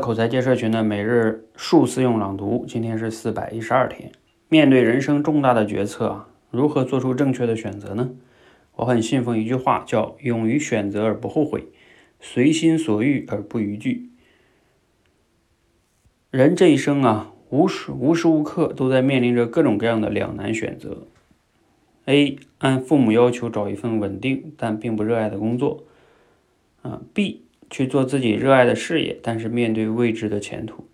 口才界社群的每日数字用朗读，今天是四百一十二天。面对人生重大的决策啊，如何做出正确的选择呢？我很信奉一句话，叫“勇于选择而不后悔，随心所欲而不逾矩”。人这一生啊，无时无时无刻都在面临着各种各样的两难选择：A 按父母要求找一份稳定但并不热爱的工作，啊；B 去做自己热爱的事业，但是面对未知的前途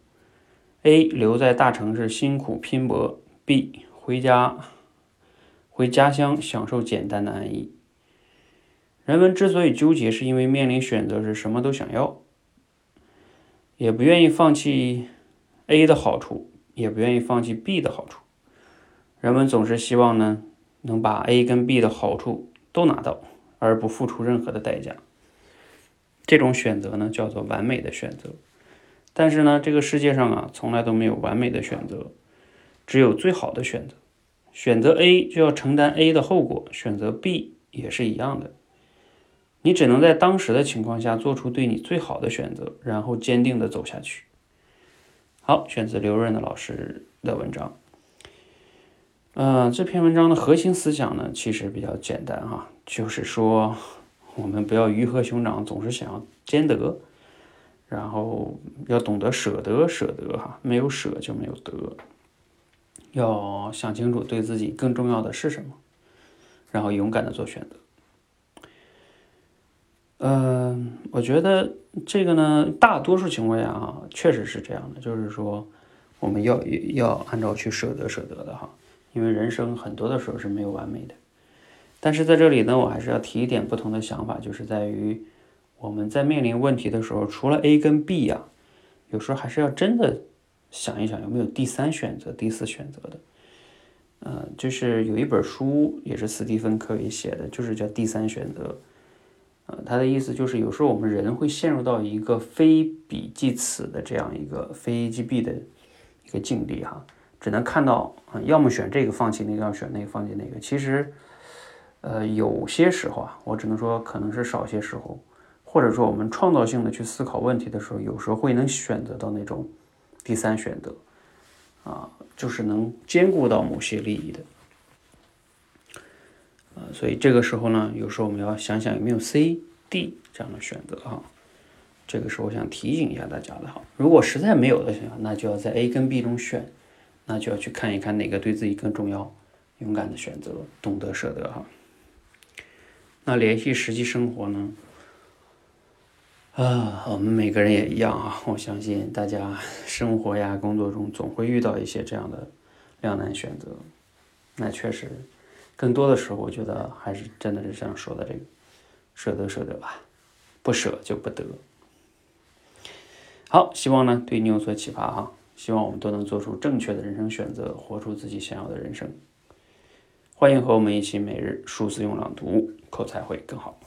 ；A 留在大城市辛苦拼搏；B 回家回家乡享受简单的安逸。人们之所以纠结，是因为面临选择时什么都想要，也不愿意放弃。A 的好处也不愿意放弃 B 的好处，人们总是希望呢能把 A 跟 B 的好处都拿到，而不付出任何的代价。这种选择呢叫做完美的选择。但是呢，这个世界上啊从来都没有完美的选择，只有最好的选择。选择 A 就要承担 A 的后果，选择 B 也是一样的。你只能在当时的情况下做出对你最好的选择，然后坚定的走下去。好，选择刘润的老师的文章。嗯，这篇文章的核心思想呢，其实比较简单哈，就是说我们不要鱼和熊掌，总是想要兼得，然后要懂得舍得，舍得哈，没有舍就没有得，要想清楚对自己更重要的是什么，然后勇敢的做选择。嗯，我觉得这个呢，大多数情况下啊，确实是这样的，就是说，我们要要按照去舍得舍得的哈，因为人生很多的时候是没有完美的。但是在这里呢，我还是要提一点不同的想法，就是在于我们在面临问题的时候，除了 A 跟 B 呀，有时候还是要真的想一想有没有第三选择、第四选择的。嗯，就是有一本书也是斯蒂芬·科维写的，就是叫《第三选择》。呃，他的意思就是，有时候我们人会陷入到一个非彼即此的这样一个非 A 即 B 的一个境地哈，只能看到，要么选这个放弃那个，要选那个放弃那个。其实，呃，有些时候啊，我只能说可能是少些时候，或者说我们创造性的去思考问题的时候，有时候会能选择到那种第三选择，啊，就是能兼顾到某些利益的。呃，所以这个时候呢，有时候我们要想想有没有 C、D 这样的选择哈。这个是我想提醒一下大家的哈。如果实在没有的情况，那就要在 A 跟 B 中选，那就要去看一看哪个对自己更重要，勇敢的选择，懂得舍得哈。那联系实际生活呢？啊，我们每个人也一样啊。我相信大家生活呀、工作中总会遇到一些这样的两难选择，那确实。更多的时候，我觉得还是真的是这样说的：这个舍得舍得吧，不舍就不得。好，希望呢对你有所启发哈，希望我们都能做出正确的人生选择，活出自己想要的人生。欢迎和我们一起每日数字用朗读，口才会更好。